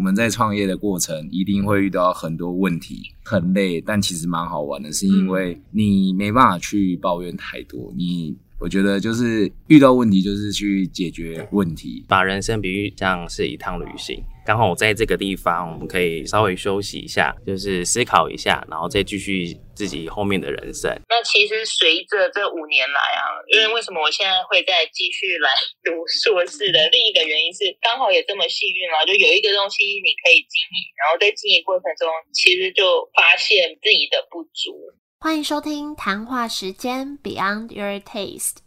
们在创业的过程一定会遇到很多问题，很累，但其实蛮好玩的，是因为你没办法去抱怨太多，你。我觉得就是遇到问题，就是去解决问题。把人生比喻像是一趟旅行，刚好我在这个地方，我们可以稍微休息一下，就是思考一下，然后再继续自己后面的人生。那其实随着这五年来啊，因为为什么我现在会再继续来读硕士的另一个原因是，刚好也这么幸运啊，就有一个东西你可以经营，然后在经营过程中，其实就发现自己的不足。欢迎收听谈话时间 Beyond Your Taste。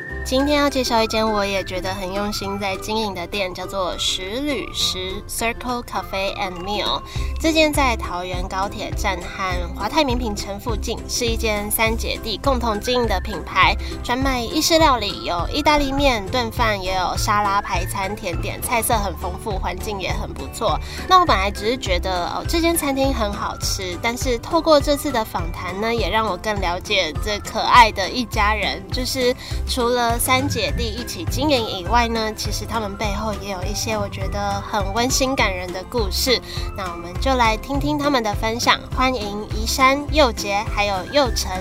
今天要介绍一间我也觉得很用心在经营的店，叫做十旅食 Circle Cafe and Meal。这间在桃园高铁站和华泰名品城附近，是一间三姐弟共同经营的品牌，专卖意式料理，有意大利面、炖饭，也有沙拉、排餐、甜点，菜色很丰富，环境也很不错。那我本来只是觉得哦，这间餐厅很好吃，但是透过这次的访谈呢，也让我更了解这可爱的一家人，就是除了。三姐弟一起经营以外呢，其实他们背后也有一些我觉得很温馨感人的故事。那我们就来听听他们的分享。欢迎宜山、佑杰还有佑成。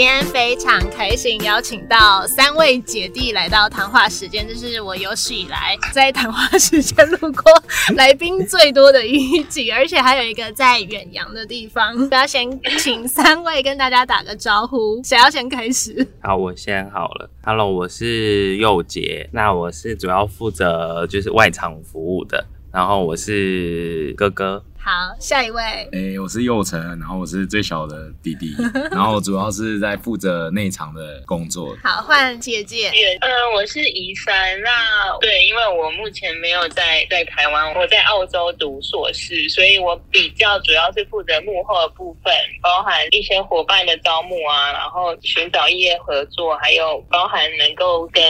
今天非常开心，邀请到三位姐弟来到谈话时间，这是我有史以来在谈话时间路过来宾最多的一集，而且还有一个在远洋的地方。我要先请三位跟大家打个招呼，谁要先开始？好，我先好了。Hello，我是佑杰，那我是主要负责就是外场服务的，然后我是哥哥。好，下一位。哎，我是佑成，然后我是最小的弟弟，然后主要是在负责内场的工作。好，换姐姐。嗯，我是宜山。那对，因为我目前没有在在台湾，我在澳洲读硕士，所以我比较主要是负责幕后的部分，包含一些伙伴的招募啊，然后寻找业合作，还有包含能够跟。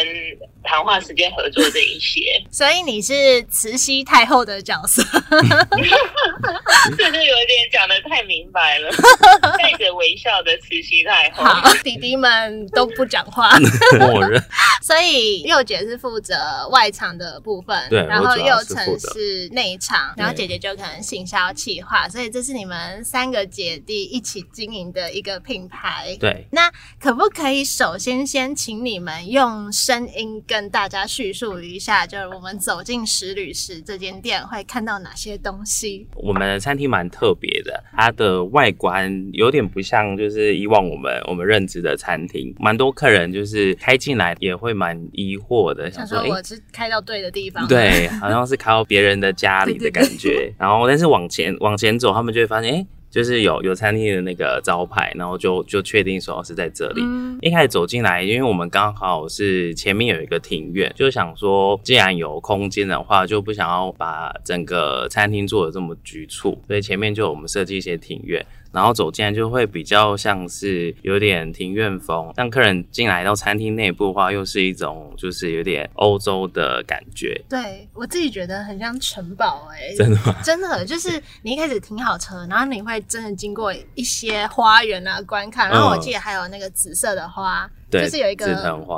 谈话时间合作这一些，所以你是慈禧太后的角色，这就有点讲的太明白了，带着微笑的慈禧太后。好，弟弟们都不讲话，默认。所以佑姐是负责外场的部分，对，然后佑成是内场，然后姐姐就可能行销企划，所以这是你们三个姐弟一起经营的一个品牌。对，那可不可以首先先请你们用声音？跟大家叙述一下，就是我们走进十旅时这间店会看到哪些东西。我们的餐厅蛮特别的，它的外观有点不像就是以往我们我们认知的餐厅，蛮多客人就是开进来也会蛮疑惑的，想说我是开到对的地方，对，好像是开到别人的家里的感觉。然后但是往前往前走，他们就会发现，哎。就是有有餐厅的那个招牌，然后就就确定说是在这里。一开始走进来，因为我们刚好是前面有一个庭院，就想说既然有空间的话，就不想要把整个餐厅做的这么局促，所以前面就我们设计一些庭院。然后走进来就会比较像是有点庭院风，让客人进来到餐厅内部的话，又是一种就是有点欧洲的感觉。对我自己觉得很像城堡哎，真的吗？真的就是你一开始停好车，然后你会真的经过一些花园啊观看，然后我记得还有那个紫色的花。就是有一个，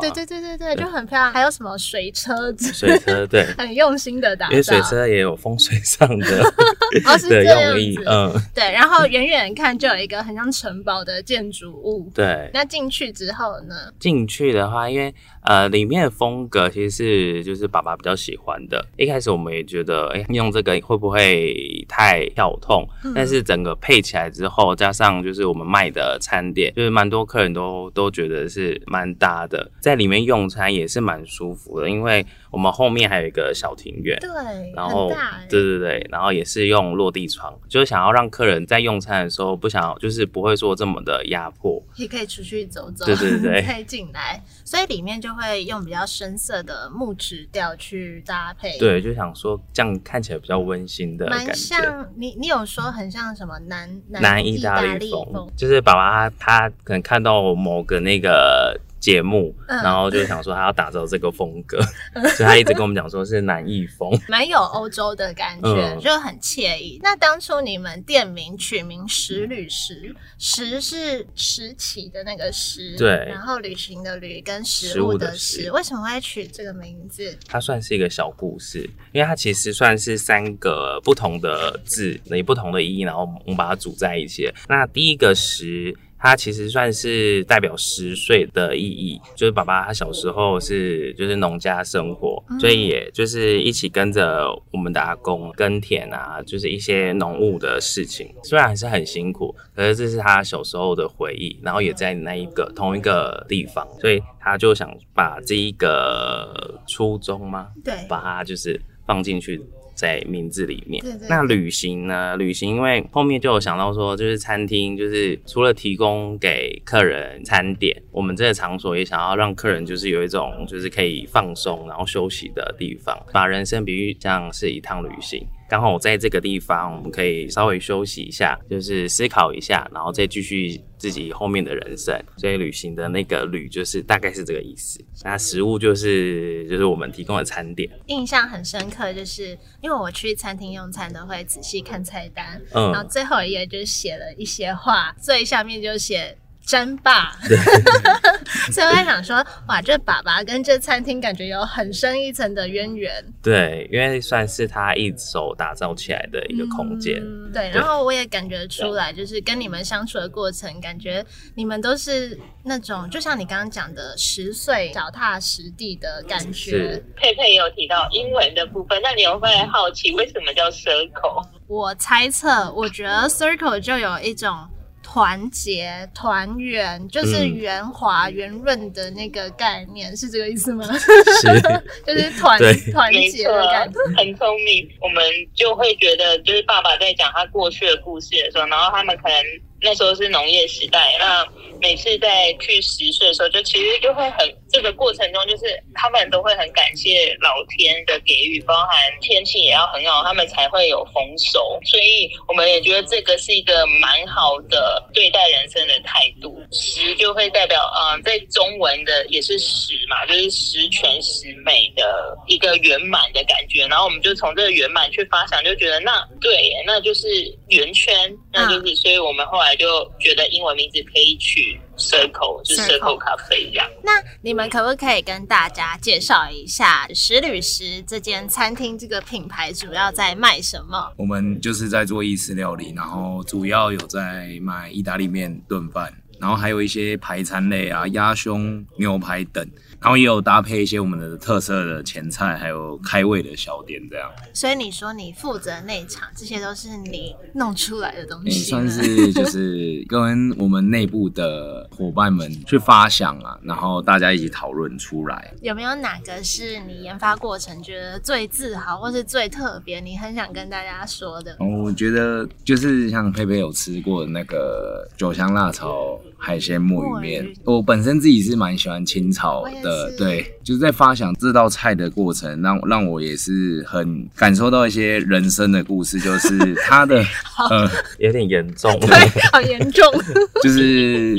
对对对对对，就很漂亮。还有什么水车？水车对，很用心的打造。因为水车也有风水上的 哦、是这样子，嗯，对。然后远远看就有一个很像城堡的建筑物，对。那进去之后呢？进去的话，因为呃，里面的风格其实是就是爸爸比较喜欢的。一开始我们也觉得，哎，用这个会不会太跳痛？但是整个配起来之后，加上就是我们卖的餐点，就是蛮多客人都都觉得是。蛮搭的，在里面用餐也是蛮舒服的，因为我们后面还有一个小庭院，对，然后对对对，然后也是用落地窗，就是想要让客人在用餐的时候不想，就是不会说这么的压迫，也可以出去走走，对对对，可以进来，所以里面就会用比较深色的木质调去搭配，对，就想说这样看起来比较温馨的感觉。像你，你有说很像什么南南意大利风，就是爸爸他可能看到某个那个。节目，嗯然后就想说他要打造这个风格，所以他一直跟我们讲说是南艺风。蛮有欧洲的感觉，嗯就很惬意。那当初你们店名取名“石旅石”，石是石起的那个石，对然后旅行的旅跟食食物的食，食为什么会取这个名字？它算是一个小故事，因为它其实算是三个不同的字，以不同的意义，然后我们把它组在一起。那第一个十，它其实算是代表十岁的意义，就是爸爸他小时候是就是农家生活，所以也就是一起跟着我们的阿公耕田啊，就是一些农务的事情，虽然还是很辛苦，可是这是他小时候的回忆，然后也在那一个同一个地方，所以他就想把这一个初衷吗？对，把它就是放进去在名字里面。对对那旅行呢？旅行因为后面就有想到说，就是餐厅，就是除了提供给客人餐点，我们这个场所也想要让客人就是有一种就是可以放松然后休息的地方，把人生比喻像是一趟旅行。刚好我在这个地方，我们可以稍微休息一下，就是思考一下，然后再继续自己后面的人生。所以旅行的那个“旅”就是大概是这个意思。那食物就是就是我们提供的餐点。印象很深刻，就是因为我去餐厅用餐都会仔细看菜单，嗯然后最后一页就写了一些话，最下面就写。争霸，所以我在想说，哇，这爸爸跟这餐厅感觉有很深一层的渊源。对，因为算是他一手打造起来的一个空间。对，然后我也感觉出来，就是跟你们相处的过程，感觉你们都是那种，就像你刚刚讲的，十岁脚踏实地的感觉是。佩佩也有提到英文的部分，那你会不会好奇为什么叫 circle？我猜测，我觉得 circle 就有一种团结、团圆，就是嗯圆滑、圆润的那个概念，是这个意思吗？是，就是团团结的感觉。，很聪明。我们就会觉得，就是爸爸在讲他过去的故事的时候，然后他们可能那时候是农业时代，那每次在去十岁的时候，就其实就会很这个过程中，就是他们都会很感谢老天的给予，包含天气也要很好，他们才会有丰收。所以我们也觉得这个是一个蛮好的对待人生的态度。十就会代表，嗯、在中文的也是十嘛，就是十全十美的一个圆满的感觉。然后我们就从这个圆满去发想，就觉得那对，那就是圆圈，那就是，所以我们后来就觉得英文名字可以取 circle，就是 Circle circle 咖啡一样。那你们可不可以跟大家介绍一下石旅石这间餐厅这个品牌主要在卖什么？我们就是在做意式料理，然后主要有在卖意大利面、炖饭，然后还有一些排餐类啊，鸭胸、牛排等，然后也有搭配一些我们的特色的前菜，还有开胃的小点这样。所以你说你负责内场，这些都是你弄出来的东西吗，算是就是跟我们内部的伙伴们去发想啊，然后大家一起讨论出来。有没有哪个是你研发过程觉得最自豪，或是最特别，你很想跟大家说的？哦，我觉得就是像佩佩有吃过的那个酒香辣炒海鲜墨鱼面，我本身自己是蛮喜欢清炒的，对，就是在发想这道菜的过程，让让我也是很感受到一些人生的故事，就是它的 呃，有点严重。对好严重，就是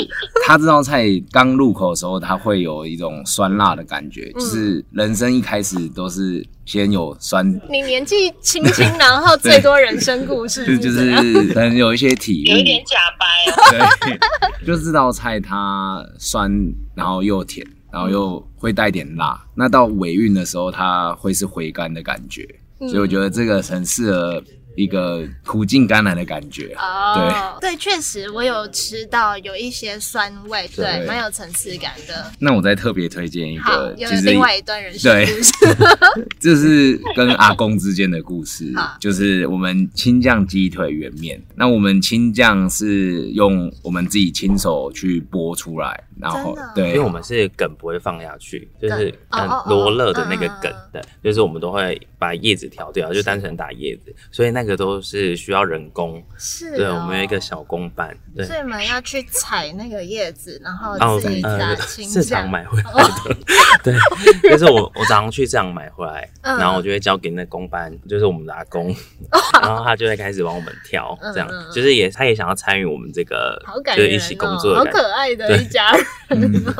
它这道菜刚入口的时候，它会有一种酸辣的感觉，就是人生一开始都是先有酸你年纪轻轻，然后最多人生故事就 就是可能有一些体悟，有一点假掰啊，对，就这道菜它酸，然后又甜，然后又会带点辣。那到尾韵的时候，它会是回甘的感觉，嗯。所以我觉得这个很适合一个苦尽甘来的感觉。哦，对，确实我有吃到有一些酸味，对，对蛮有层次感的。那我再特别推荐一个，，有其实另外一段人生对故事。这是跟阿公之间的故事，就是我们青酱鸡腿圆面。那我们青酱是用我们自己亲手去剥出来，然后对，因为我们是梗不会放下去，就是很罗勒的那个梗的，就是我们都会把叶子挑掉，就单纯打叶子，所以那个都是需要人工。是、对，哦，我们有一个小工班，对，所以你们要去采那个叶子，然后自己打呃青市场。买回来的，对，就是我我早上去市场买回来，嗯。然后我就会交给那工班，就是我们的阿公，然后他就会开始帮我们挑，这样就是也他也想要参与我们这个好感人就是一起工作哦，好。可爱的一家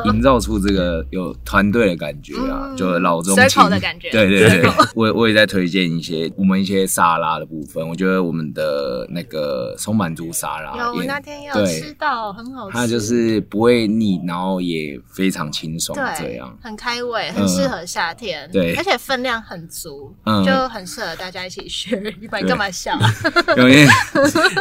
营造出这个有团队的感觉啊，嗯就老中青的感觉对对对我我也在推荐一些我们一些沙拉的部分，我觉得我们的那个松满猪沙拉有我那天也有吃到，很好吃。它就是不会腻，然后也非常清爽，这对样，。很开胃，很适合夏天。对而且分量很足，嗯就很适合大家一起 share。你对干嘛笑？因为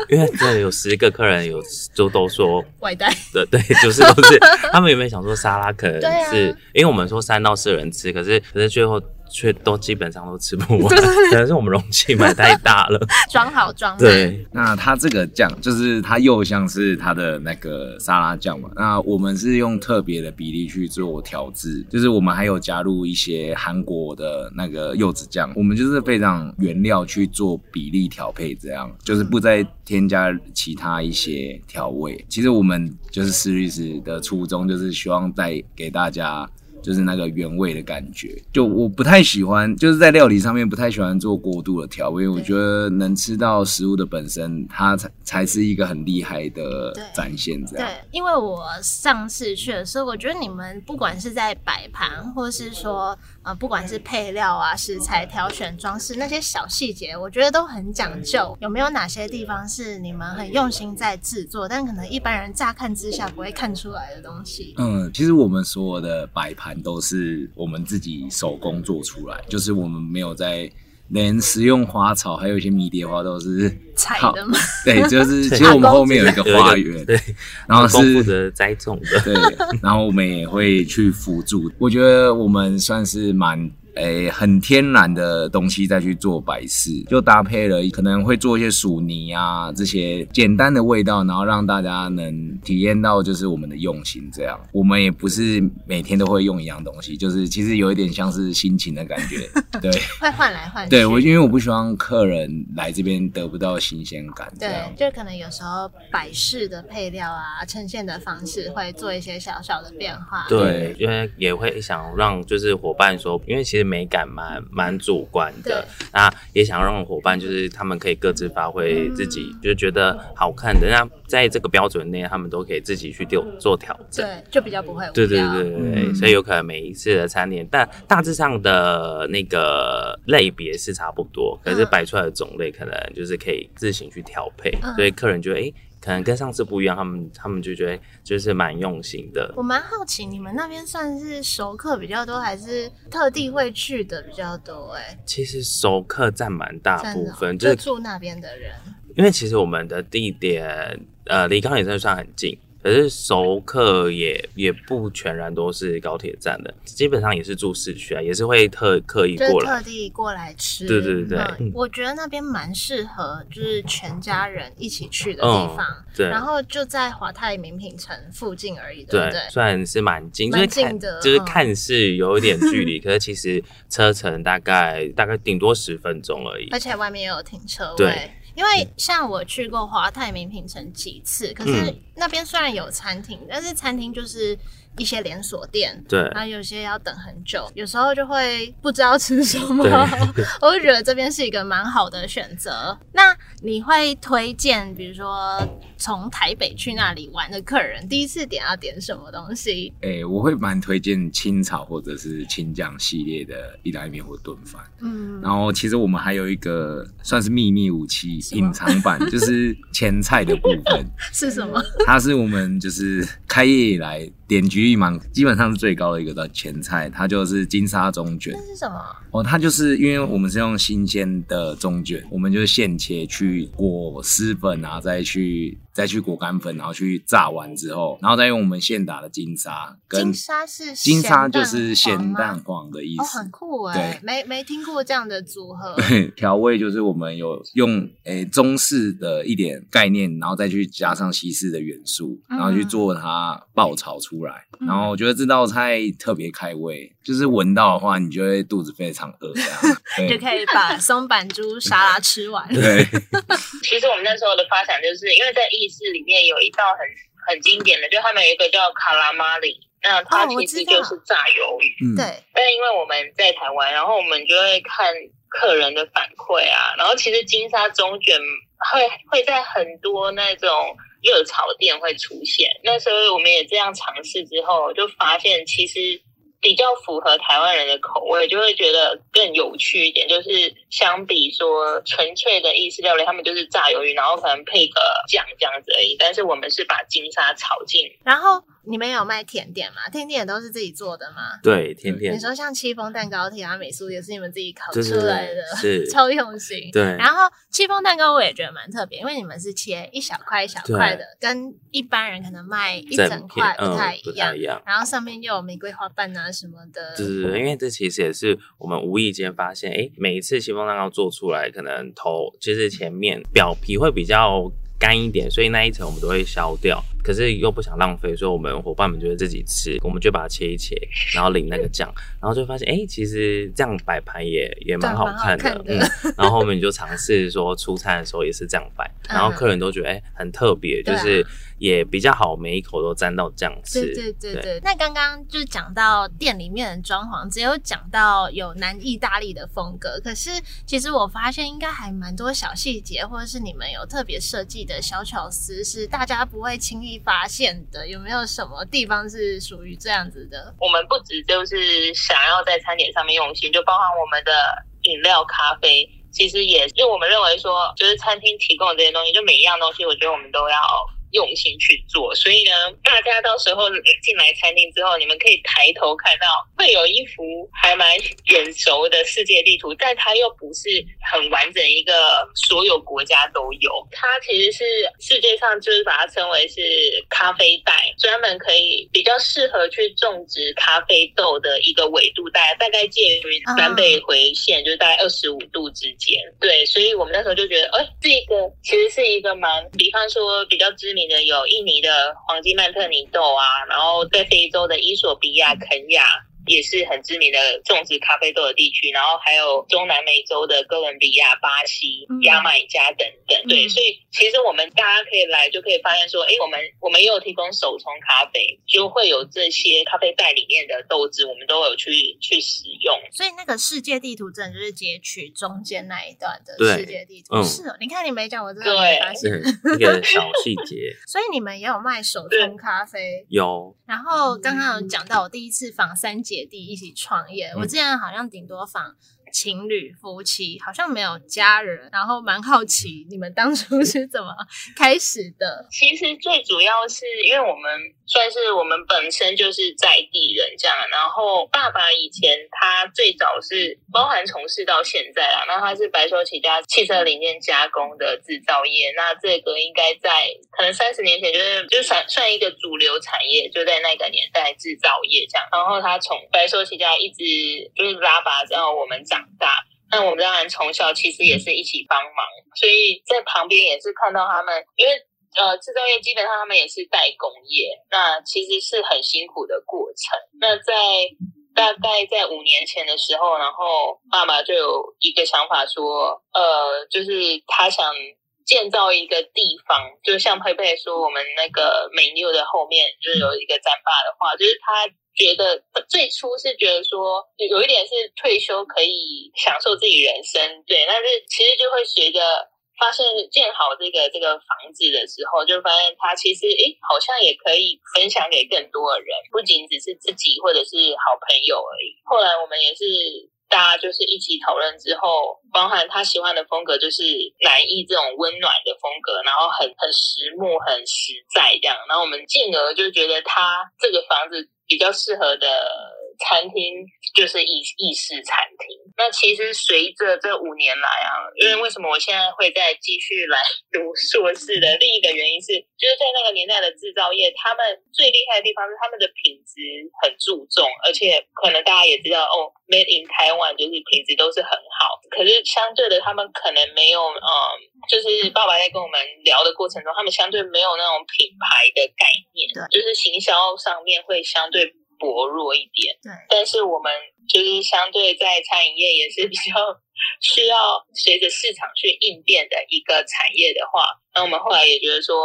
因为这有十个客人有就都说外带对对，就是都是他们有没有想说沙拉可能是、因为我们说三到四人吃，可是可是最后却都基本上都吃不完，可能 是我们容器买太大了。装好装满。对，那它这个酱就是它又像是它的那个沙拉酱嘛，那我们是用特别的比例去做调制，就是我们还有加入一些韩国的那个柚子酱，我们就是非常原料去做比例调配，这样就是不再添加其他一些调味。其实我们就是斯律师的初衷，就是希望带给大家。就是那个原味的感觉，就我不太喜欢，就是在料理上面不太喜欢做过度的调味，我觉得能吃到食物的本身，它才才是一个很厉害的展现。这样，对，因为我上次去的时候，我觉得你们不管是在摆盘，或是说呃，不管是配料啊、食材挑选、装饰那些小细节，我觉得都很讲究。有没有哪些地方是你们很用心在制作，但可能一般人乍看之下不会看出来的东西？嗯，其实我们所有的摆盘都是我们自己手工做出来，就是我们没有在。连食用花草，还有一些迷迭花都是好采的吗？对，就是其实我们后面有一个花园，对，然后是公负责栽种的。对，然后我们也会去辅助。我觉得我们算是蛮诶、很天然的东西再去做摆饰，就搭配了可能会做一些薯泥啊这些简单的味道，然后让大家能体验到就是我们的用心。这样，我们也不是每天都会用一样东西，就是其实有一点像是心情的感觉。对，会换来换去。对我因为我不希望客人来这边得不到新鲜感，对，。就可能有时候摆饰的配料啊，呈现的方式会做一些小小的变化。对，因为也会想让就是伙伴说，因为其实美感蛮蛮主观的，那也想让伙伴就是他们可以各自发挥自己，嗯就觉得好看的，那在这个标准内，他们都可以自己去做做调整。对，就比较不会无。对对对对对，嗯。所以有可能每一次的餐点，但大致上的那个类别是差不多，可是嗯。摆出来的种类可能就是可以自行去调配，嗯。所以客人觉得诶，可能跟上次不一样，他们他们就觉得就是蛮用心的。我蛮好奇，你们那边算是熟客比较多，还是特地会去的比较多、哎，其实熟客占蛮大部分，就就是住那边的人。因为其实我们的地点呃离高铁站算很近。可是熟客也也不全然都是高铁站的，基本上也是住市区啊，也是会特刻意过来特。地过来吃，对对对我觉得那边蛮适合，就是全家人一起去的地嗯方。对然后就在华泰名品城附近而已，对对不对？虽然是蛮近，就蛮近的就是嗯看似有一点距离，可是其实车程大概大概顶多十分钟而已而。且外面也有停车位对。因为像我去过华泰名品城几次，可是嗯。那边虽然有餐厅，但是餐厅就是一些连锁店，对然后有些要等很久，有时候就会不知道吃什么。我就觉得这边是一个蛮好的选择。那你会推荐，比如说从台北去那里玩的客人，第一次点要点什么东西？哎、我会蛮推荐清炒或者是清酱系列的意大利面或炖饭。嗯，然后其实我们还有一个算是秘密武器隐藏版，就是前菜的部分。是什么？它是我们就是开业以来点击基本上是最高的一个的前菜，它就是金沙中卷这是什么？哦。它就是因为我们是用新鲜的中卷，我们就是现切去裹丝粉啊，再去再去裹干粉，然后去炸完之后，然后再用我们现打的金沙跟金沙是金沙就是咸咸蛋蛋黄的意思。很酷哎，对没没听过这样的组合。调味就是我们有用诶、中式的一点概念，然后再去加上西式的元素，嗯然后去做它爆炒出来。嗯然后我觉得这道菜特别开胃，就是闻到的话，你就会肚子非常饿这样。就可以把松板猪沙拉吃完。对，其实我们那时候的发展，就是因为在意式里面有一道很很经典的，就他们有一个叫卡拉马里，那它其实就是炸鱿鱼。嗯，对，但因为我们在台湾，然后我们就会看客人的反馈啊，然后其实金沙中卷会会在很多那种热炒店会出现。那时候我们也这样尝试之后，就发现其实。比较符合台湾人的口味，就会觉得更有趣一点。就是相比说纯粹的意式料理，他们就是炸鱿鱼，然后可能配个酱这样子而已。但是我们是把金沙炒进，然后。你们有卖甜点吗？甜点都是自己做的吗？对，甜点。你说像戚风蛋糕、提拉美苏也是你们自己烤出来的，是超用心。对。然后戚风蛋糕我也觉得蛮特别，因为你们是切一小块一小块的，跟一般人可能卖一整块不太一样。然后上面又有玫瑰花瓣啊什么的。对对对，因为这其实也是我们无意间发现，哎，每一次戚风蛋糕做出来，可能头就是前面表皮会比较。干一点，所以那一层我们都会削掉，可是又不想浪费，所以我们伙伴们就会自己吃，我们就把它切一切，然后淋那个酱，然后就发现，哎，其实这样摆盘也也蛮好看的，嗯，然后我们就尝试说出餐的时候也是这样摆，然后客人都觉得，哎，很特别，就是。也比较好，每一口都沾到酱吃。对对对对。那刚刚就讲到店里面的装潢，只有讲到有南意大利的风格，可是其实我发现应该还蛮多小细节，或者是你们有特别设计的小巧思，是大家不会轻易发现的。有没有什么地方是属于这样子的？我们不止就是想要在餐点上面用心，就包含我们的饮料、咖啡，其实也因为我们认为说，就是餐厅提供的这些东西，就每一样东西，我觉得我们都要。用心去做，所以呢，大家到时候进来餐厅之后，你们可以抬头看到会有一幅还蛮眼熟的世界地图，但它又不是很完整一个，所有国家都有。它其实是世界上就是把它称为是咖啡带，专门可以比较适合去种植咖啡豆的一个纬度带，大概介于南北回线，就是大概二十五度之间。对，所以我们那时候就觉得，哎，这个其实是一个蛮，比方说比较知名。的有印尼的黄金曼特尼豆啊，然后在非洲的伊索比亚、肯亚。也是很知名的种植咖啡豆的地区，然后还有中南美洲的哥伦比亚、巴西、牙买加等等。对，所以其实我们大家可以来就可以发现说，哎，我们我们也有提供手冲咖啡，就会有这些咖啡袋里面的豆子，我们都有去去使用。所以那个世界地图真的就是截取中间那一段的世界地图。是哦，你看你没讲，我真的没发现一个小细节。所以你们也有卖手冲咖啡？有。然后刚刚有讲到我第一次访三姐。姐弟一起创业，我之前好像顶多访。情侣夫妻好像没有家人，然后蛮好奇你们当初 是怎么开始的。其实最主要是因为我们算是我们本身就是在地人这样，然后爸爸以前他最早是包含从事到现在啊，那他是白手起家汽车零件加工的制造业，那这个应该在可能三十年前就是就算算一个主流产业，就在那个年代制造业这样，然后他从白手起家一直就是拉拔到我们长。大，那我们当然从小其实也是一起帮忙，所以在旁边也是看到他们，因为呃制造业基本上他们也是代工业，那其实是很辛苦的过程。那在大概在五年前的时候，然后爸爸就有一个想法说，呃，就是他想建造一个地方，就像佩佩说，我们那个美妞的后面就是有一个毡坝的话，就是他。觉得最初是觉得说有一点是退休可以享受自己人生，对，但是其实就会随着发现建好这个这个房子的时候，就发现他其实诶好像也可以分享给更多的人，不仅只是自己或者是好朋友而已。后来我们也是。大家就是一起讨论之后，包含他喜欢的风格就是南艺这种温暖的风格，然后很很实木、很实在这样。然后我们进而就觉得他这个房子比较适合的餐厅就是意意式餐厅。那其实随着这五年来啊，因为为什么我现在会再继续来读硕士的另一个原因是，就是在那个年代的制造业，他们最厉害的地方是他们的品质很注重，而且可能大家也知道哦。Made in Taiwan 就是品质都是很好，可是相对的，他们可能没有，嗯，就是爸爸在跟我们聊的过程中，他们相对没有那种品牌的概念，对，就是行销上面会相对薄弱一点，对。但是我们就是相对在餐饮业也是比较 需要随着市场去应变的一个产业的话，那我们后来也觉得说。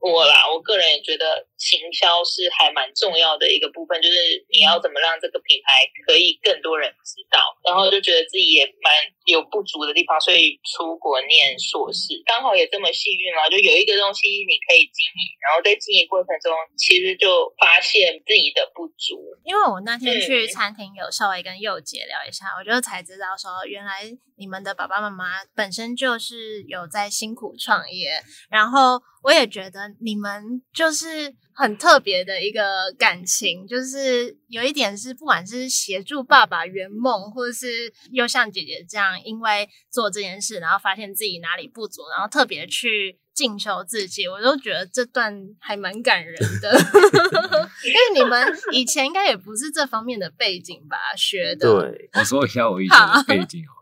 我啦，我个人也觉得行销是还蛮重要的一个部分，就是你要怎么让这个品牌可以更多人知道，然后就觉得自己也蛮有不足的地方，所以出国念硕士，刚好也这么幸运嘛，就有一个东西你可以经营，然后在经营过程中，其实就发现自己的不足。因为我那天去餐厅有稍微跟佑姐聊一下，我就才知道说，原来你们的爸爸妈妈本身就是有在辛苦创业，然后我也觉得你们就是很特别的一个感情，就是有一点是不管是协助爸爸圆梦，或者是又像姐姐这样。因为做这件事，然后发现自己哪里不足，然后特别去进修自己，我都觉得这段还蛮感人的。因为你们以前应该也不是这方面的背景吧？学的。对，我说一下我以前的背景哦。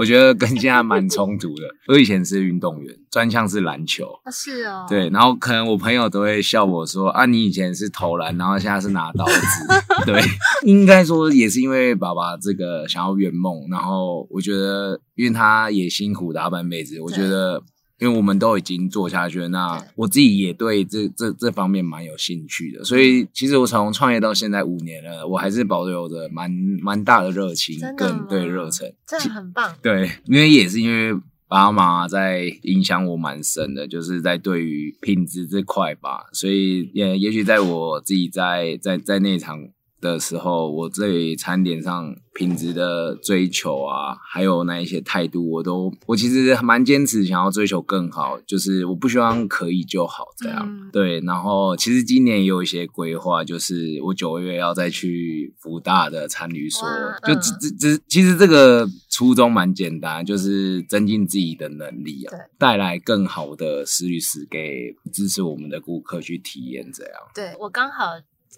我觉得跟现在蛮冲突的。我以前是运动员，专项是篮球。是哦。对，然后可能我朋友都会笑我说：“啊，你以前是投篮，然后现在是拿刀子。”对，应该说也是因为爸爸这个想要圆梦，然后我觉得，因为他也辛苦大半辈子，我觉得。因为我们都已经做下去了，那我自己也对这这这方面蛮有兴趣的，所以其实我从创业到现在五年了，我还是保留着蛮蛮大的热情跟对热忱，这很棒。对，因为也是因为爸妈在影响我蛮深的，就是在对于品质这块吧，所以也也许在我自己在在在那场。的时候，我对餐点上品质的追求啊，还有那一些态度，我都我其实蛮坚持，想要追求更好，就是我不希望可以就好这样。对，然后其实今年也有一些规划，就是我九月要再去福大的餐旅所，就只只只其实这个初衷蛮简单，就是增进自己的能力啊，带来更好的食旅食给支持我们的顾客去体验这样。对我刚好。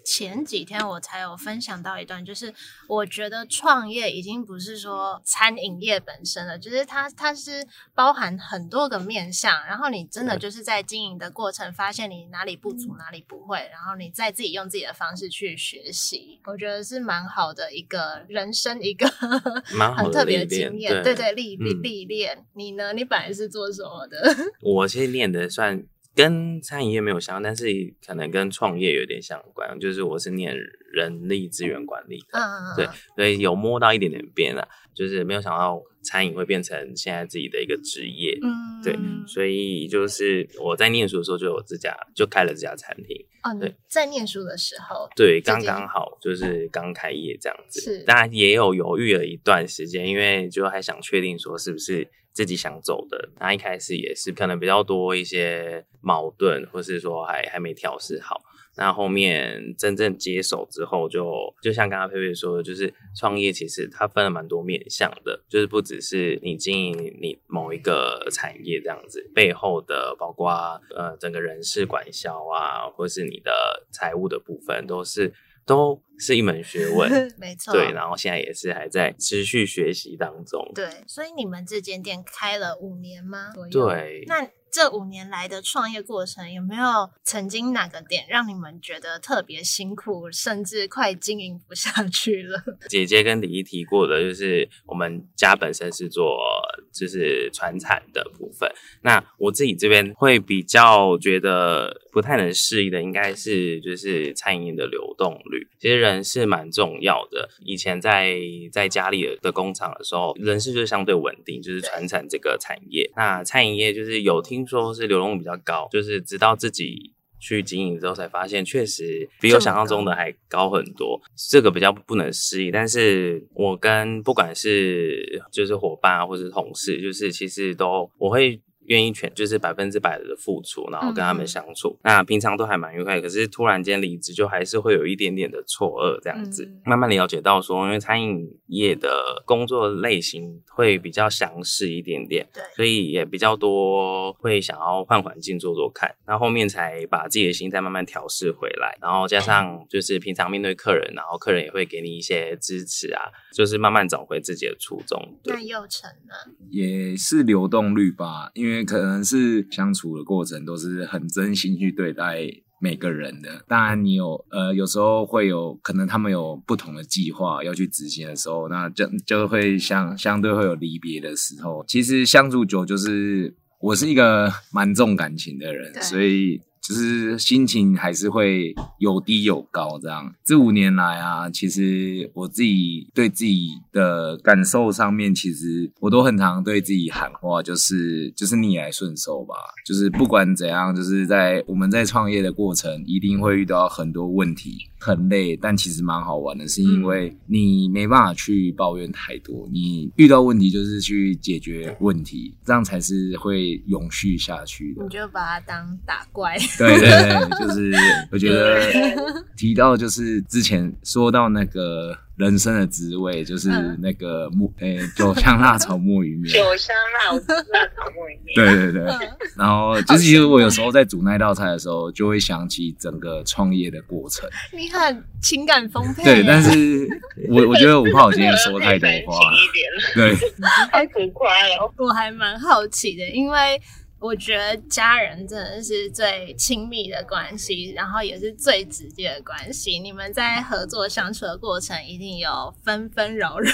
前几天我才有分享到一段，就是我觉得创业已经不是说餐饮业本身了，就是它它是包含很多个面向，然后你真的就是在经营的过程发现你哪里不足，哪里不会，然后你再自己用自己的方式去学习，我觉得是蛮好的一个人生一个 很特别的经验，对对历历历练。你呢？你本来是做什么的？我其实念的算。跟餐饮业没有相关，但是可能跟创业有点相关。就是我是念人力资源管理的，对，所以有摸到一点点边啊。就是没有想到餐饮会变成现在自己的一个职业，嗯，对，所以就是我在念书的时候就有自家就开了这家餐厅。哦，对，在念书的时候，对，刚刚好就是刚开业这样子。是，当然也有犹豫了一段时间，因为就还想确定说是不是。自己想走的，那一开始也是可能比较多一些矛盾，或是说还还没调试好。那后面真正接手之后，就就像刚刚佩佩说的，就是创业其实它分了蛮多面向的，就是不只是你经营你某一个产业这样子，背后的包括呃整个人事管销啊，或是你的财务的部分，都是。都是一门学问，没错。对，然后现在也是还在持续学习当中。对，所以你们这间店开了五年吗？对。那这五年来的创业过程，有没有曾经哪个点让你们觉得特别辛苦，甚至快经营不下去了？姐姐跟李一提过的，就是我们家本身是做就是传产的部分。那我自己这边会比较觉得不太能适应的，应该是就是餐饮的流动率。其实人是蛮重要的。以前在在家里的工厂的时候，人事就相对稳定，就是传产这个产业。那餐饮业就是有听。说是流动比较高，就是直到自己去经营之后才发现，确实比我想象中的还高很多。这个比较不能适应，但是我跟不管是就是伙伴啊，或者是同事，就是其实都我会。愿意全就是百分之百的付出，然后跟他们相处，那平常都还蛮愉快。可是突然间离职，就还是会有一点点的错愕这样子。慢慢了解到说，因为餐饮业的工作类型会比较详实一点点，对，所以也比较多会想要换环境做做看。那后面才把自己的心态慢慢调试回来，然后加上就是平常面对客人，然后客人也会给你一些支持啊，就是慢慢找回自己的初衷。那又成呢？也是流动率吧，因为。因为可能是相处的过程都是很真心去对待每个人的，当然你有呃有时候会有可能他们有不同的计划要去执行的时候，那就就会相相对会有离别的时候。其实相处久就是我是一个蛮重感情的人，所以就是心情还是会有低有高这样。这五年来啊，其实我自己对自己的感受上面，其实我都很常对自己喊话，就是就是逆来顺受吧。就是不管怎样，就是在我们在创业的过程，一定会遇到很多问题。很累，但其实蛮好玩的，是因为你没办法去抱怨太多，你遇到问题就是去解决问题，这样才是会永续下去的。你就把它当打怪。对对对，就是我觉得提到就是之前说到那个。人生的滋味就是那个木诶酒香辣炒木鱼面，酒香辣辣炒木鱼面。对对对，然后就是其实我有时候在煮那道菜的时候，就会想起整个创业的过程。你很情感丰沛。对，但是我我觉得我怕我今天说太多话，对，太浮夸了。我还蛮好奇的，因为。我觉得家人真的是最亲密的关系，然后也是最直接的关系。你们在合作相处的过程，一定有纷纷扰扰。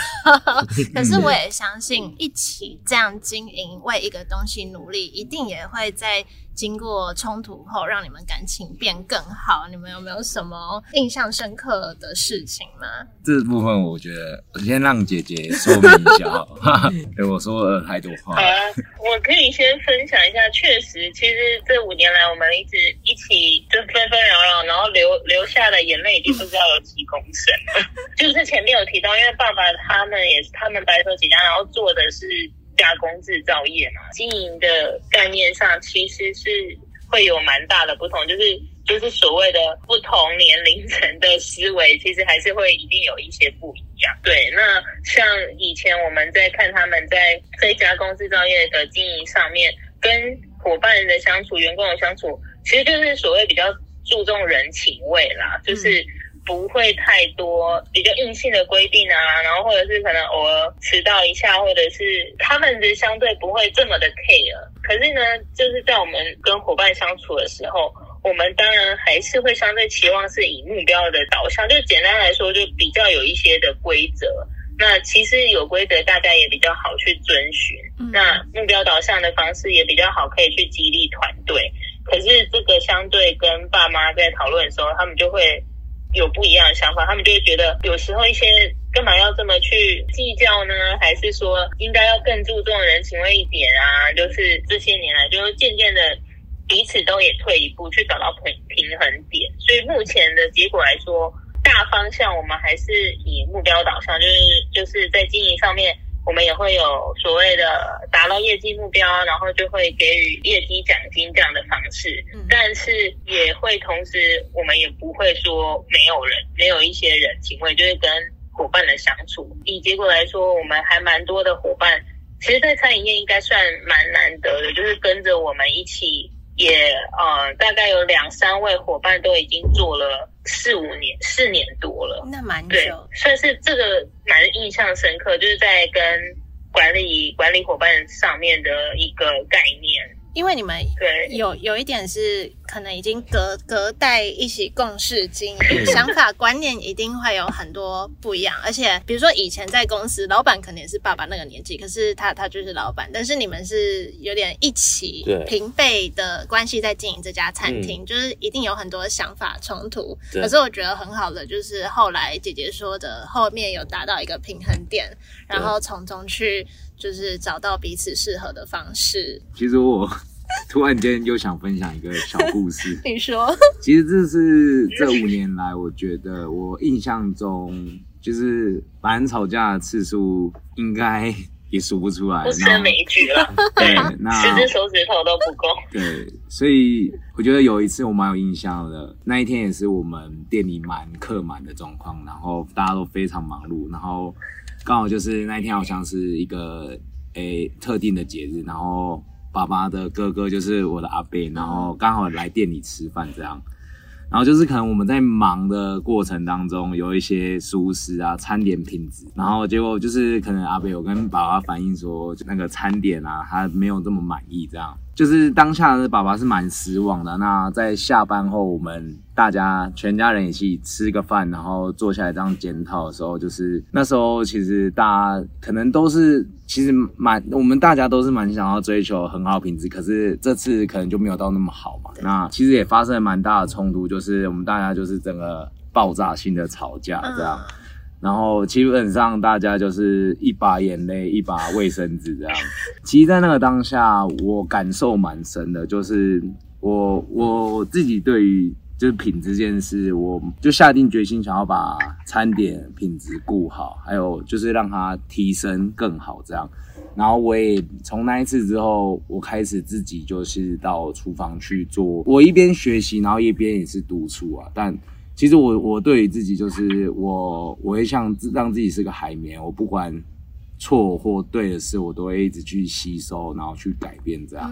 可是我也相信，一起这样经营，为一个东西努力，一定也会在。经过冲突后，让你们感情变更好，你们有没有什么印象深刻的事情吗？这部分我觉得，我先让姐姐说明一下。对我说了太多话。好啊，我可以先分享一下。确实，其实这五年来，我们一直一起就纷纷扰扰，然后流流下的眼泪已经不知道有几公升了。就是前面有提到，因为爸爸他们也是他们白手起家，然后做的是。加工制造业嘛，经营的概念上其实是会有蛮大的不同，就是就是所谓的不同年龄层的思维，其实还是会一定有一些不一样。对，那像以前我们在看他们在在加工制造业的经营上面，跟伙伴的相处、员工的相处，其实就是所谓比较注重人情味啦，就是。不会太多比较硬性的规定啊，然后或者是可能偶尔迟到一下，或者是他们的相对不会这么的 care。可是呢，就是在我们跟伙伴相处的时候，我们当然还是会相对期望是以目标的导向。就简单来说，就比较有一些的规则。那其实有规则，大家也比较好去遵循。那目标导向的方式也比较好，可以去激励团队。可是这个相对跟爸妈在讨论的时候，他们就会。有不一样的想法，他们就会觉得有时候一些干嘛要这么去计较呢？还是说应该要更注重人情味一点啊？就是这些年来，就是渐渐的彼此都也退一步去找到平平衡点。所以目前的结果来说，大方向我们还是以目标导向，就是就是在经营上面。我们也会有所谓的达到业绩目标，然后就会给予业绩奖金这样的方式，但是也会同时，我们也不会说没有人，没有一些人情味，就是跟伙伴的相处。以结果来说，我们还蛮多的伙伴，其实，在餐饮业应该算蛮难得的，就是跟着我们一起。也呃，大概有两三位伙伴都已经做了四五年、四年多了，那蛮久，算是这个蛮印象深刻，就是在跟管理管理伙伴上面的一个概念。因为你们有有一点是可能已经隔隔代一起共事经营，想法观念一定会有很多不一样。而且比如说以前在公司，老板可能也是爸爸那个年纪，可是他他就是老板，但是你们是有点一起平辈的关系在经营这家餐厅，就是一定有很多想法冲突。可是我觉得很好的就是后来姐姐说的，后面有达到一个平衡点，然后从中去。就是找到彼此适合的方式。其实我 突然间又想分享一个小故事。你说，其实这是这五年来，我觉得我印象中，就是反正吵架的次数应该也数不出来，不胜枚举了。对，那十只手指头都不够。对，所以我觉得有一次我蛮有印象的，那一天也是我们店里蛮客满的状况，然后大家都非常忙碌，然后。刚好就是那一天，好像是一个诶特定的节日，然后爸爸的哥哥就是我的阿伯，然后刚好来店里吃饭这样，然后就是可能我们在忙的过程当中有一些疏失啊，餐点品质，然后结果就是可能阿伯有跟爸爸反映说那个餐点啊，他没有这么满意这样。就是当下的爸爸是蛮失望的。那在下班后，我们大家全家人一起吃个饭，然后坐下来这样检讨的时候，就是那时候其实大家可能都是其实蛮我们大家都是蛮想要追求很好品质，可是这次可能就没有到那么好嘛。那其实也发生了蛮大的冲突，就是我们大家就是整个爆炸性的吵架这样。然后基本上大家就是一把眼泪一把卫生纸这样。其实，在那个当下，我感受蛮深的，就是我我自己对于就是品质这件事，我就下定决心想要把餐点品质顾好，还有就是让它提升更好这样。然后我也从那一次之后，我开始自己就是到厨房去做，我一边学习，然后一边也是督促啊，但。其实我我对于自己就是我我会像让自己是个海绵，我不管错或对的事，我都会一直去吸收，然后去改变这样。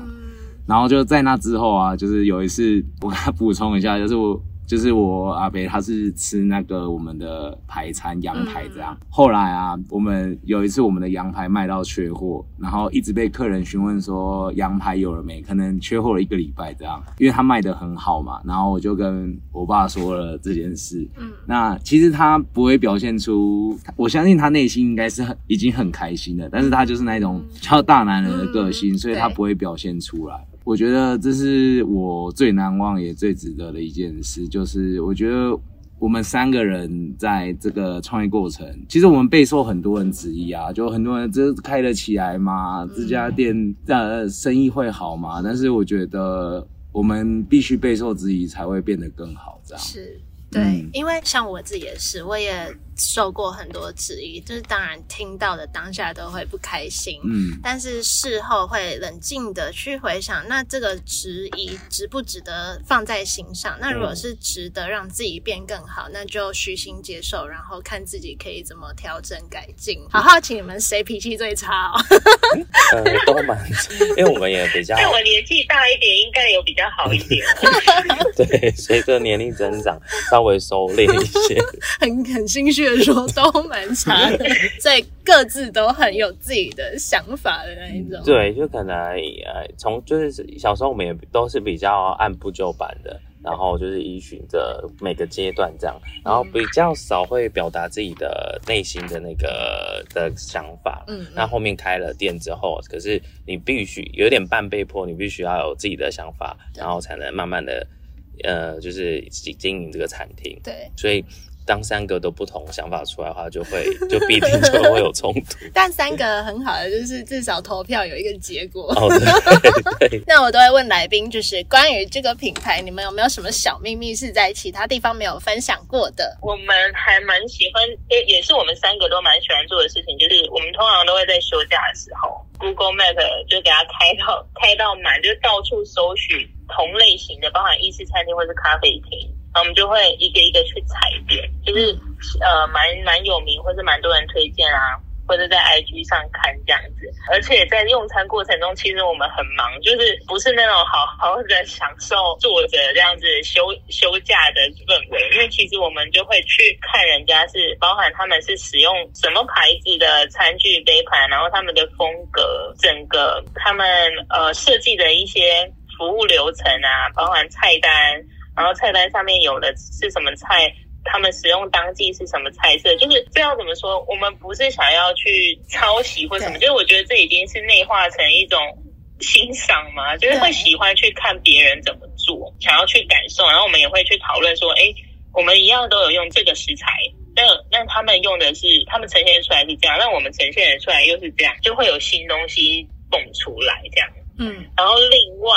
然后就在那之后啊，就是有一次我给他补充一下，就是我。就是我阿北，他是吃那个我们的排餐羊排这样。后来啊，我们有一次我们的羊排卖到缺货，然后一直被客人询问说羊排有了没？可能缺货了一个礼拜这样，因为他卖的很好嘛。然后我就跟我爸说了这件事。嗯，那其实他不会表现出，我相信他内心应该是很已经很开心的，但是他就是那种超大男人的个性，所以他不会表现出来。我觉得这是我最难忘也最值得的一件事，就是我觉得我们三个人在这个创业过程，其实我们备受很多人质疑啊，就很多人这开得起来吗？这家店的生意会好吗？但是我觉得我们必须备受质疑才会变得更好，这样是。对，因为像我自己也是，我也受过很多质疑，就是当然听到的当下都会不开心，嗯，但是事后会冷静的去回想，那这个质疑值不值得放在心上？那如果是值得让自己变更好，那就虚心接受，然后看自己可以怎么调整改进。好好奇你们谁脾气最差哦？呃，都蛮，因为我们也比较，我年纪大一点，应该有比较好一点。对，随着年龄增长。稍微收敛一些，很很心虚的说都蛮差的，所以各自都很有自己的想法的那一种。对，就可能呃，从就是小时候我们也都是比较按部就班的，然后就是依循着每个阶段这样，然后比较少会表达自己的内心的那个的想法。嗯，那后面开了店之后，可是你必须有点半被迫，你必须要有自己的想法，然后才能慢慢的。呃，就是经营这个餐厅，对，所以当三个都不同想法出来的话，就会 就必定就会有冲突。但三个很好的就是至少投票有一个结果。哦，对。那我都会问来宾，就是关于这个品牌，你们有没有什么小秘密是在其他地方没有分享过的？我们还蛮喜欢，也也是我们三个都蛮喜欢做的事情，就是我们通常都会在休假的时候，Google Map 就给它开到开到满，就到处搜寻。同类型的，包含意式餐厅或是咖啡厅，然后我们就会一个一个去踩点，就是呃蛮蛮有名或是蛮多人推荐啊，或者在 IG 上看这样子。而且在用餐过程中，其实我们很忙，就是不是那种好好的享受坐着这样子休休假的氛围，因为其实我们就会去看人家是包含他们是使用什么牌子的餐具杯盘，然后他们的风格，整个他们呃设计的一些。服务流程啊，包含菜单，然后菜单上面有的是什么菜，他们使用当季是什么菜色，就是这要怎么说？我们不是想要去抄袭或什么，就是我觉得这已经是内化成一种欣赏嘛，就是会喜欢去看别人怎么做，想要去感受，然后我们也会去讨论说，哎，我们一样都有用这个食材，那那他们用的是，他们呈现出来是这样，那我们呈现出来又是这样，就会有新东西蹦出来这样。嗯，然后另外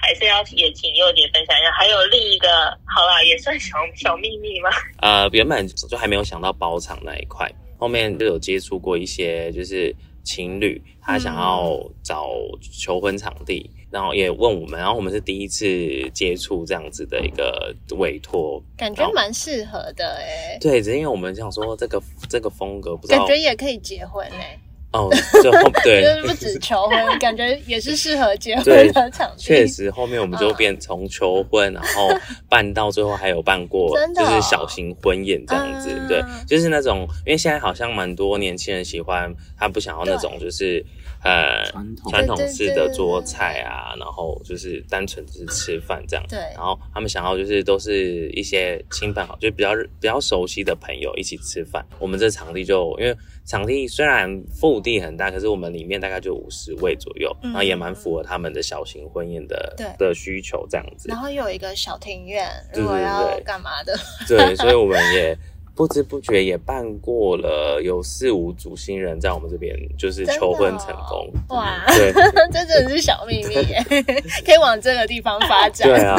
还是要也请佑姐分享一下，还有另一个，好啦，也算小小秘密吗？呃，原本就还没有想到包场那一块，后面就有接触过一些，就是情侣他想要找求婚场地，然后也问我们，然后我们是第一次接触这样子的一个委托，感觉蛮适合的哎。对，只是因为我们想说这个这个风格，不知道感觉也可以结婚哎。哦，就后对，就是不止求婚，感觉也是适合结婚的场地。确实，后面我们就嗯变从求婚，然后办到最后还有办过就是小型婚宴这样子。嗯对，就是那种，因为现在好像蛮多年轻人喜欢，他不想要那种就是呃传统式的桌菜啊，然后就是单纯只是吃饭这样。对然后他们想要就是都是一些亲朋好，就比较比较熟悉的朋友一起吃饭。我们这场地就因为场地虽然腹地很大，可是我们里面大概就五十位左右，嗯然后也蛮符合他们的小型婚宴的对的需求这样子然。后又有一个小庭院，对如果要对对干嘛的？对，所以我们也不知不觉也办过了有四五组新人在我们这边就是求婚哦成功。哇，对这真的是小秘密耶，可以往这个地方发展。对啊，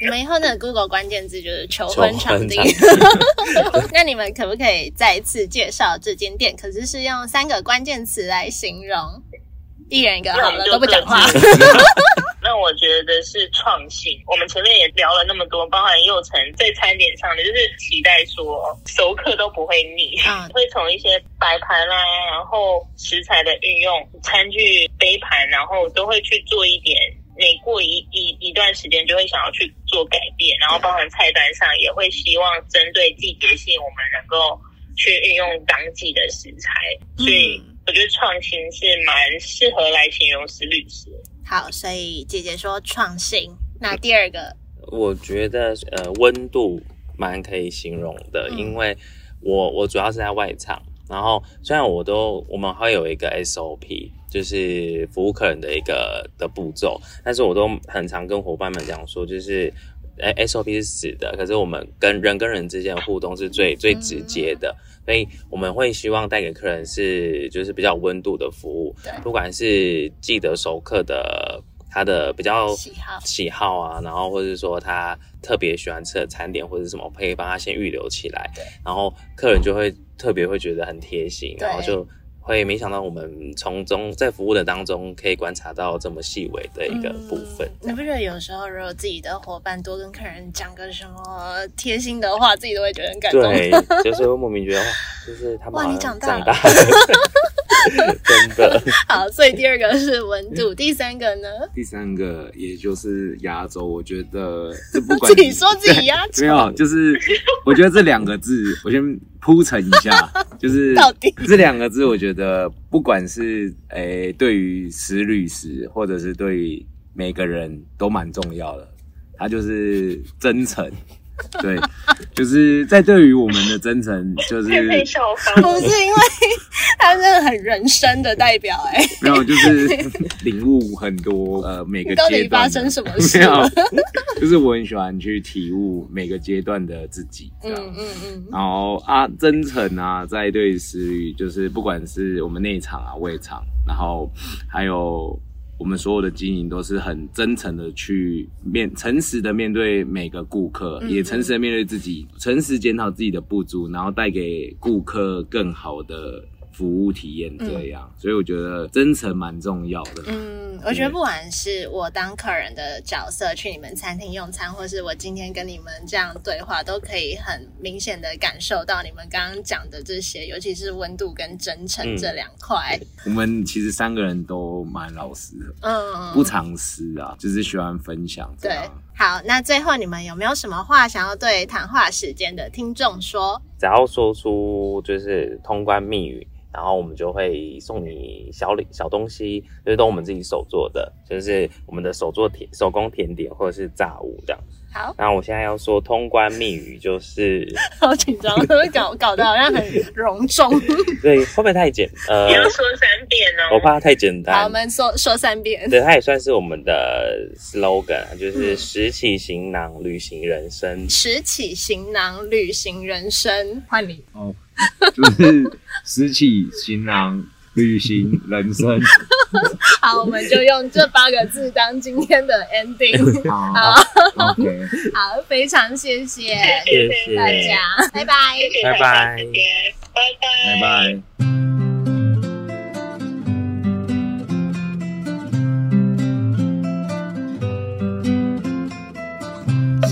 你们以后的 Google 关键字就是求婚场地。那你们可不可以再次介绍这间店？可是是用三个关键词来形容，一人一个好了，都不讲话。那我觉得是创新。我们前面也聊了那么多，包含幼成在餐点上的，就是期待说熟客都不会腻，嗯 会从一些摆盘啦、然后食材的运用、餐具、杯盘，然后都会去做一点。每过一一一段时间，就会想要去做改变，然后包含菜单上也会希望针对季节性，我们能够去运用当季的食材，所以嗯我觉得创新是蛮适合来形容石律师。好，所以姐姐说创新。那第二个，我觉得呃温度蛮可以形容的，嗯因为我我主要是在外场，然后虽然我都我们会有一个 SOP，就是服务客人的一个的步骤，但是我都很常跟伙伴们讲说，就是。哎，SOP 是死的，可是我们跟人跟人之间的互动是最最直接的，所以我们会希望带给客人是就是比较温度的服务，不管是记得熟客的他的比较喜好喜好啊，然后或者是说他特别喜欢吃的餐点或者是什么，可以帮他先预留起来，然后客人就会特别会觉得很贴心，然后就会没想到我们从中在服务的当中可以观察到这么细微的一个部分。嗯你不觉得有时候如果自己的伙伴多跟客人讲个什么贴心的话，自己都会觉得很感动？对，就是会莫名觉得哇，就是他们哇你长大了长大了，真的。好，所以第二个是温度，第三个呢？第三个也就是压轴，我觉得 这不管自己说自己压轴没有，就是我觉得这两个字，我先铺陈一下，就是到底这两个字，我觉得不管是诶、对于石律师，或者是对于每个人都蛮重要的，它就是真诚。对，就是在对于我们的真诚，就是佩佩不是因为 他真的很人生的代表哎、没有，就是领悟很多呃每个到底阶段发生什么事没有？，就是我很喜欢去体悟每个阶段的自己，这嗯样。嗯嗯，然后啊，真诚啊，在对私语，就是不管是我们内场啊、外场，然后还有我们所有的经营，都是很真诚的去面，诚实的面对每个顾客，嗯也诚实的面对自己，诚实检讨自己的不足，然后带给顾客更好的服务体验。这样，所以我觉得真诚蛮重要的。嗯，我觉得不管是我当客人的角色去你们餐厅用餐，或是我今天跟你们这样对话，都可以很明显的感受到你们刚刚讲的这些，尤其是温度跟真诚嗯这两块。我们其实三个人都蛮老实的，嗯，不藏私啊，就是喜欢分享这对样。。好，那最后你们有没有什么话想要对谈话时间的听众说？只要说出就是通关密语，然后我们就会送你小礼小东西，就是都我们自己手做的，就是我们的手做甜手工甜点或者是炸物这样。好，然后我现在要说通关密语，就是 好紧张，搞搞得好像很隆重。对会不会太简呃你，要说三遍哦。我怕它太简单好，我。们说说三遍。对，它也算是我们的 slogan，就是嗯拾起行囊，旅行人生。拾起行囊，旅行人生。换你。哦，就是拾起行囊，旅行人生。好，我们就用这八个字当今天的 ending。好，OK，好，非常谢谢谢谢大家，拜拜。拜拜拜拜，拜拜。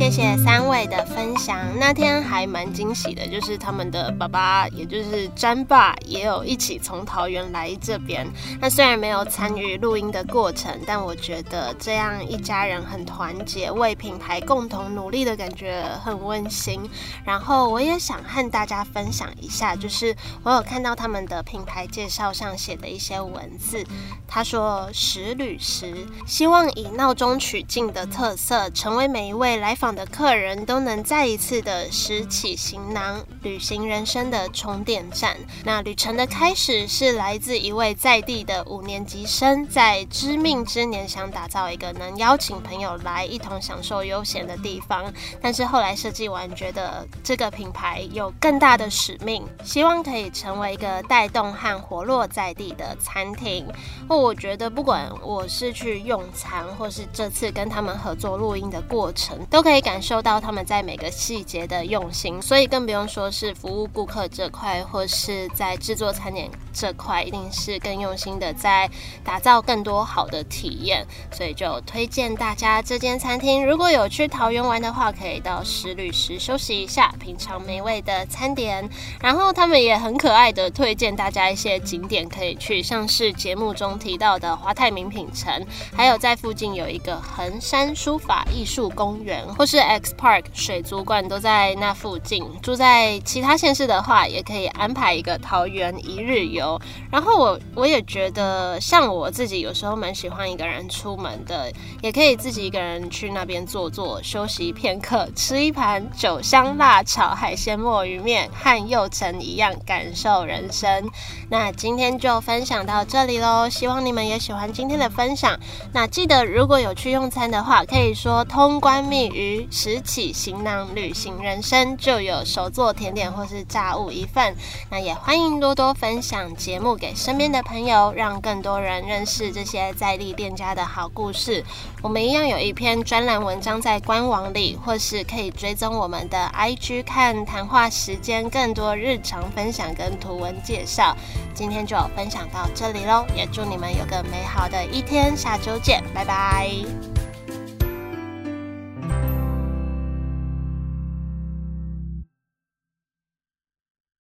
谢谢三位的分享。那天还蛮惊喜的，就是他们的爸爸，也就是詹爸，也有一起从桃园来这边。那虽然没有参与录音的过程，但我觉得这样一家人很团结，为品牌共同努力的感觉很温馨。然后我也想和大家分享一下，就是我有看到他们的品牌介绍上写的一些文字。他说：“十旅石，希望以闹中取静的特色，成为每一位。”来访的客人都能再一次的拾起行囊，旅行人生的充电站。那旅程的开始是来自一位在地的五年级生，在知命之年想打造一个能邀请朋友来一同享受悠闲的地方。但是后来设计完，觉得这个品牌有更大的使命，希望可以成为一个带动和活络在地的餐厅。或我觉得，不管我是去用餐，或是这次跟他们合作录音的过程。都可以感受到他们在每个细节的用心，所以更不用说是服务顾客这块，或是在制作餐点这块，一定是更用心的在打造更多好的体验。所以就推荐大家这间餐厅，如果有去桃园玩的话，可以到石旅时休息一下，品尝美味的餐点。然后他们也很可爱的推荐大家一些景点可以去，像是节目中提到的华泰名品城，还有在附近有一个横山书法艺术公园。或是是 X Park 水族馆都在那附近。住在其他县市的话，也可以安排一个桃园一日游。然后我我也觉得，像我自己有时候蛮喜欢一个人出门的，也可以自己一个人去那边坐坐，休息片刻，吃一盘酒香辣炒海鲜墨鱼面，和幼城一样感受人生。那今天就分享到这里喽，希望你们也喜欢今天的分享。那记得如果有去用餐的话，可以说通关密语。拾起行囊，旅行人生就有手做甜点或是炸物一份。那也欢迎多多分享节目给身边的朋友，让更多人认识这些在地店家的好故事。我们一样有一篇专栏文章在官网里，或是可以追踪我们的 IG 看谈话时间，更多日常分享跟图文介绍。今天就分享到这里喽，也祝你们有个美好的一天，下周见，拜拜。